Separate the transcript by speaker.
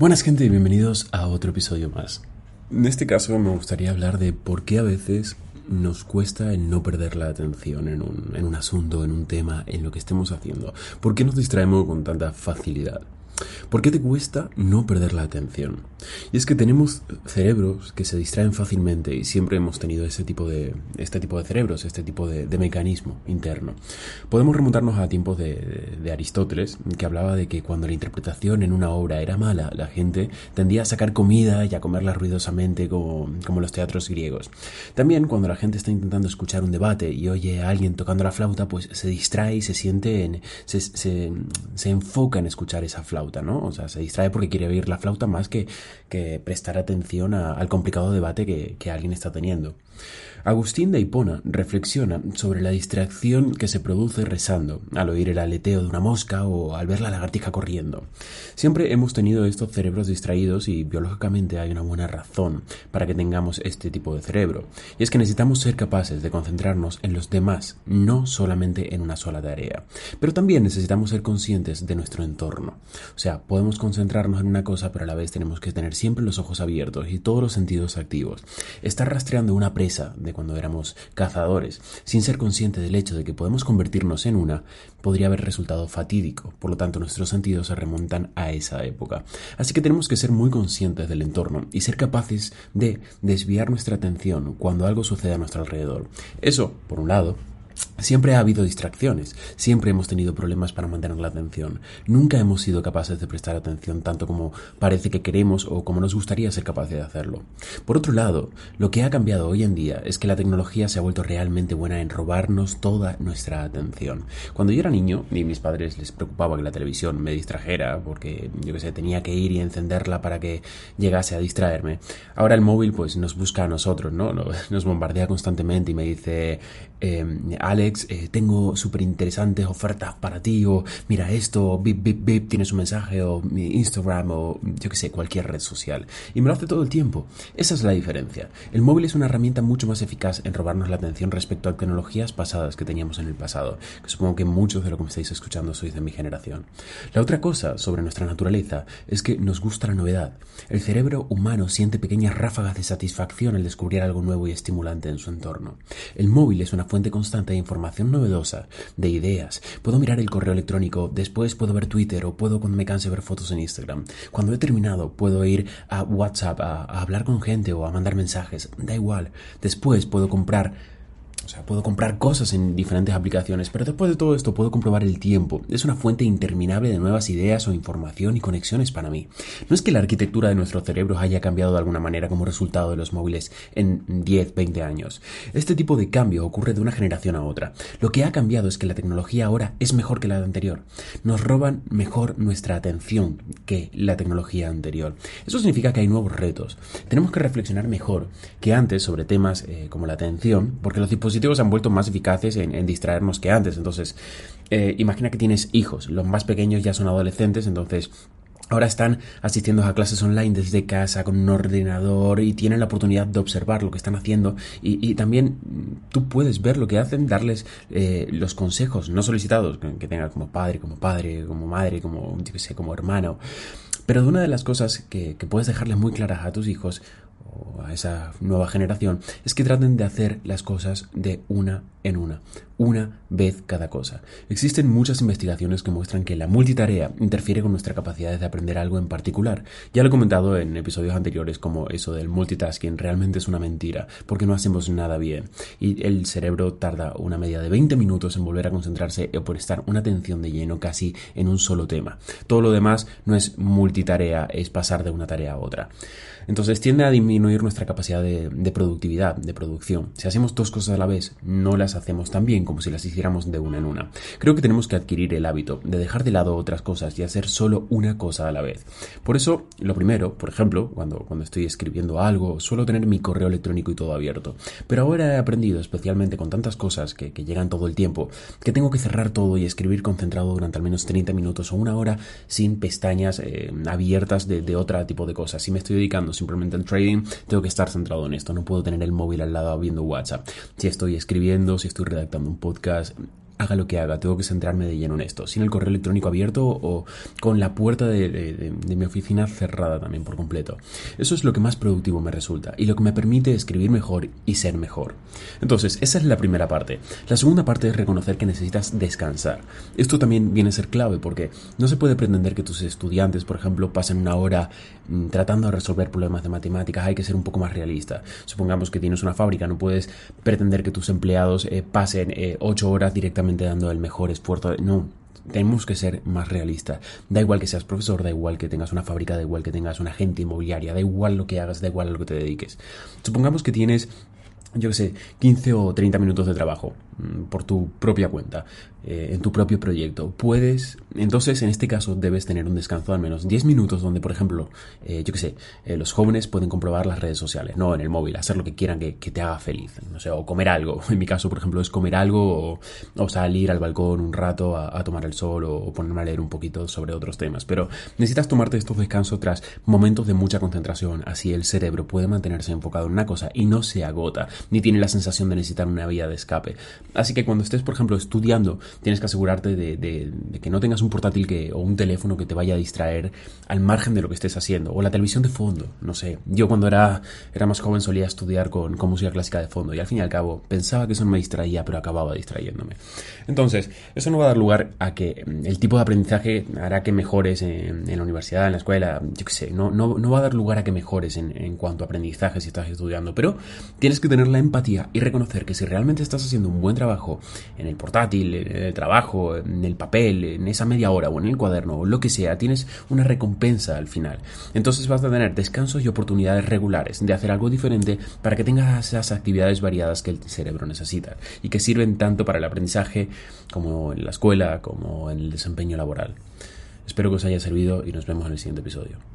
Speaker 1: Buenas gente y bienvenidos a otro episodio más. En este caso me gustaría hablar de por qué a veces nos cuesta el no perder la atención en un, en un asunto, en un tema, en lo que estemos haciendo. ¿Por qué nos distraemos con tanta facilidad? ¿Por qué te cuesta no perder la atención? Y es que tenemos cerebros que se distraen fácilmente y siempre hemos tenido ese tipo de, este tipo de cerebros, este tipo de, mecanismo interno. Podemos remontarnos a tiempos de, Aristóteles, que hablaba de que cuando la interpretación en una obra era mala, la gente tendía a sacar comida y a comerla ruidosamente como, como los teatros griegos. También cuando la gente está intentando escuchar un debate y oye a alguien tocando la flauta, pues se distrae y se siente en, se, se, se enfoca en escuchar esa flauta. ¿No? O sea, se distrae porque quiere oír la flauta más que, que prestar atención al complicado debate que, que alguien está teniendo. Agustín de Hipona reflexiona sobre la distracción que se produce rezando, al oír el aleteo de una mosca o al ver la lagartija corriendo. Siempre hemos tenido estos cerebros distraídos y biológicamente hay una buena razón para que tengamos este tipo de cerebro, y es que necesitamos ser capaces de concentrarnos en los demás, no solamente en una sola tarea. Pero también necesitamos ser conscientes de nuestro entorno. O sea, podemos concentrarnos en una cosa, pero a la vez tenemos que tener siempre los ojos abiertos y todos los sentidos activos. Estar rastreando una presa de cuando éramos cazadores, sin ser consciente del hecho de que podemos convertirnos en una, podría haber resultado fatídico. Por lo tanto, nuestros sentidos se remontan a esa época. Así que tenemos que ser muy conscientes del entorno y ser capaces de desviar nuestra atención cuando algo sucede a nuestro alrededor. Eso, por un lado, Siempre ha habido distracciones, siempre hemos tenido problemas para mantener la atención, nunca hemos sido capaces de prestar atención tanto como parece que queremos o como nos gustaría ser capaces de hacerlo. Por otro lado, lo que ha cambiado hoy en día es que la tecnología se ha vuelto realmente buena en robarnos toda nuestra atención. Cuando yo era niño y mis padres les preocupaba que la televisión me distrajera porque yo que sé, tenía que ir y encenderla para que llegase a distraerme, ahora el móvil pues nos busca a nosotros, ¿no? Nos bombardea constantemente y me dice, eh, Alex, eh, tengo súper interesantes ofertas para ti, o mira esto, bip, bip, bip, tienes un mensaje, o mi Instagram, o yo que sé, cualquier red social. Y me lo hace todo el tiempo. Esa es la diferencia. El móvil es una herramienta mucho más eficaz en robarnos la atención respecto a tecnologías pasadas que teníamos en el pasado, que supongo que muchos de lo que me estáis escuchando sois de mi generación. La otra cosa sobre nuestra naturaleza es que nos gusta la novedad. El cerebro humano siente pequeñas ráfagas de satisfacción al descubrir algo nuevo y estimulante en su entorno. El móvil es una fuente constante de información novedosa, de ideas. Puedo mirar el correo electrónico, después puedo ver Twitter o puedo cuando me canse ver fotos en Instagram. Cuando he terminado puedo ir a WhatsApp a, hablar con gente o a mandar mensajes. Da igual. Después puedo comprar puedo comprar cosas en diferentes aplicaciones, pero después de todo esto puedo comprobar el tiempo. Es una fuente interminable de nuevas ideas o información y conexiones para mí. No es que la arquitectura de nuestros cerebros haya cambiado de alguna manera como resultado de los móviles en 10, 20 años. Este tipo de cambio ocurre de una generación a otra. Lo que ha cambiado es que la tecnología ahora es mejor que la anterior. Nos roban mejor nuestra atención que la tecnología anterior. Eso significa que hay nuevos retos. Tenemos que reflexionar mejor que antes sobre temas eh, como la atención, porque los dispositivos se han vuelto más eficaces en, distraernos que antes. Entonces, eh, imagina que tienes hijos, los más pequeños ya son adolescentes, entonces Ahora están asistiendo a clases online desde casa con un ordenador y tienen la oportunidad de observar lo que están haciendo y, también tú puedes ver lo que hacen, darles eh, los consejos no solicitados que tengas como padre, como padre, como madre, como, yo sé, como hermano. Pero una de las cosas que, que puedes dejarles muy claras a tus hijos a esa nueva generación es que traten de hacer las cosas de una en una, una vez cada cosa. Existen muchas investigaciones que muestran que la multitarea interfiere con nuestra capacidad de aprender algo en particular. Ya lo he comentado en episodios anteriores como eso del multitasking realmente es una mentira, porque no hacemos nada bien y el cerebro tarda una media de 20 minutos en volver a concentrarse o por estar una atención de lleno casi en un solo tema. Todo lo demás no es multitarea, es pasar de una tarea a otra. Entonces tiende a disminuir nuestra capacidad de, de productividad, de producción. Si hacemos dos cosas a la vez, no las hacemos tan bien como si las hiciéramos de una en una. Creo que tenemos que adquirir el hábito de dejar de lado otras cosas y hacer solo una cosa a la vez. Por eso, lo primero, por ejemplo, cuando, cuando estoy escribiendo algo, suelo tener mi correo electrónico y todo abierto. Pero ahora he aprendido, especialmente con tantas cosas que, llegan todo el tiempo, que tengo que cerrar todo y escribir concentrado durante al menos 30 minutos o una hora sin pestañas eh, abiertas de, de otro tipo de cosas. Si me estoy dedicando simplemente al trading, tengo que estar centrado en esto. No puedo tener el móvil al lado viendo WhatsApp. Si estoy escribiendo, si estoy redactando un podcast, haga lo que haga, tengo que centrarme de lleno en esto, sin el correo electrónico abierto o con la puerta de, mi oficina cerrada también por completo. Eso es lo que más productivo me resulta y lo que me permite escribir mejor y ser mejor. Entonces, esa es la primera parte. La segunda parte es reconocer que necesitas descansar. Esto también viene a ser clave porque no se puede pretender que tus estudiantes, por ejemplo, pasen una hora mm, tratando de resolver problemas de matemáticas, hay que ser un poco más realista. Supongamos que tienes una fábrica, no puedes pretender que tus empleados eh, pasen eh, ocho horas directamente dando el mejor esfuerzo. No, tenemos que ser más realistas. Da igual que seas profesor, da igual que tengas una fábrica, da igual que tengas una agente inmobiliaria, da igual lo que hagas, da igual a lo que te dediques. Supongamos que tienes yo qué sé, 15 o 30 minutos de trabajo mm, por tu propia cuenta. Eh, en tu propio proyecto. Puedes, entonces en este caso debes tener un descanso de al menos 10 minutos donde, por ejemplo, eh, yo que sé, eh, los jóvenes pueden comprobar las redes sociales, no en el móvil, hacer lo que quieran que, te haga feliz, no sé, o comer algo. En mi caso, por ejemplo, es comer algo o, salir al balcón un rato a, tomar el sol o, ponerme a leer un poquito sobre otros temas. Pero necesitas tomarte estos descansos tras momentos de mucha concentración, así el cerebro puede mantenerse enfocado en una cosa y no se agota, ni tiene la sensación de necesitar una vía de escape. Así que cuando estés, por ejemplo, estudiando, tienes que asegurarte de, que no tengas un portátil que, o un teléfono que te vaya a distraer al margen de lo que estés haciendo. O la televisión de fondo, no sé. Yo cuando era, era más joven solía estudiar con, música clásica de fondo y al fin y al cabo pensaba que eso no me distraía, pero acababa distrayéndome. Entonces, eso no va a dar lugar a que mm, el tipo de aprendizaje hará que mejores en, la universidad, en la escuela, yo qué sé, no, no, no, va a dar lugar a que mejores en, en cuanto a aprendizaje si estás estudiando, pero tienes que tener la empatía y reconocer que si realmente estás haciendo un buen trabajo en el portátil, en el trabajo, en el papel, en esa media hora o en el cuaderno o lo que sea, tienes una recompensa al final. Entonces vas a tener descansos y oportunidades regulares de hacer algo diferente para que tengas esas actividades variadas que el cerebro necesita y que sirven tanto para el aprendizaje como en la escuela como en el desempeño laboral. Espero que os haya servido y nos vemos en el siguiente episodio.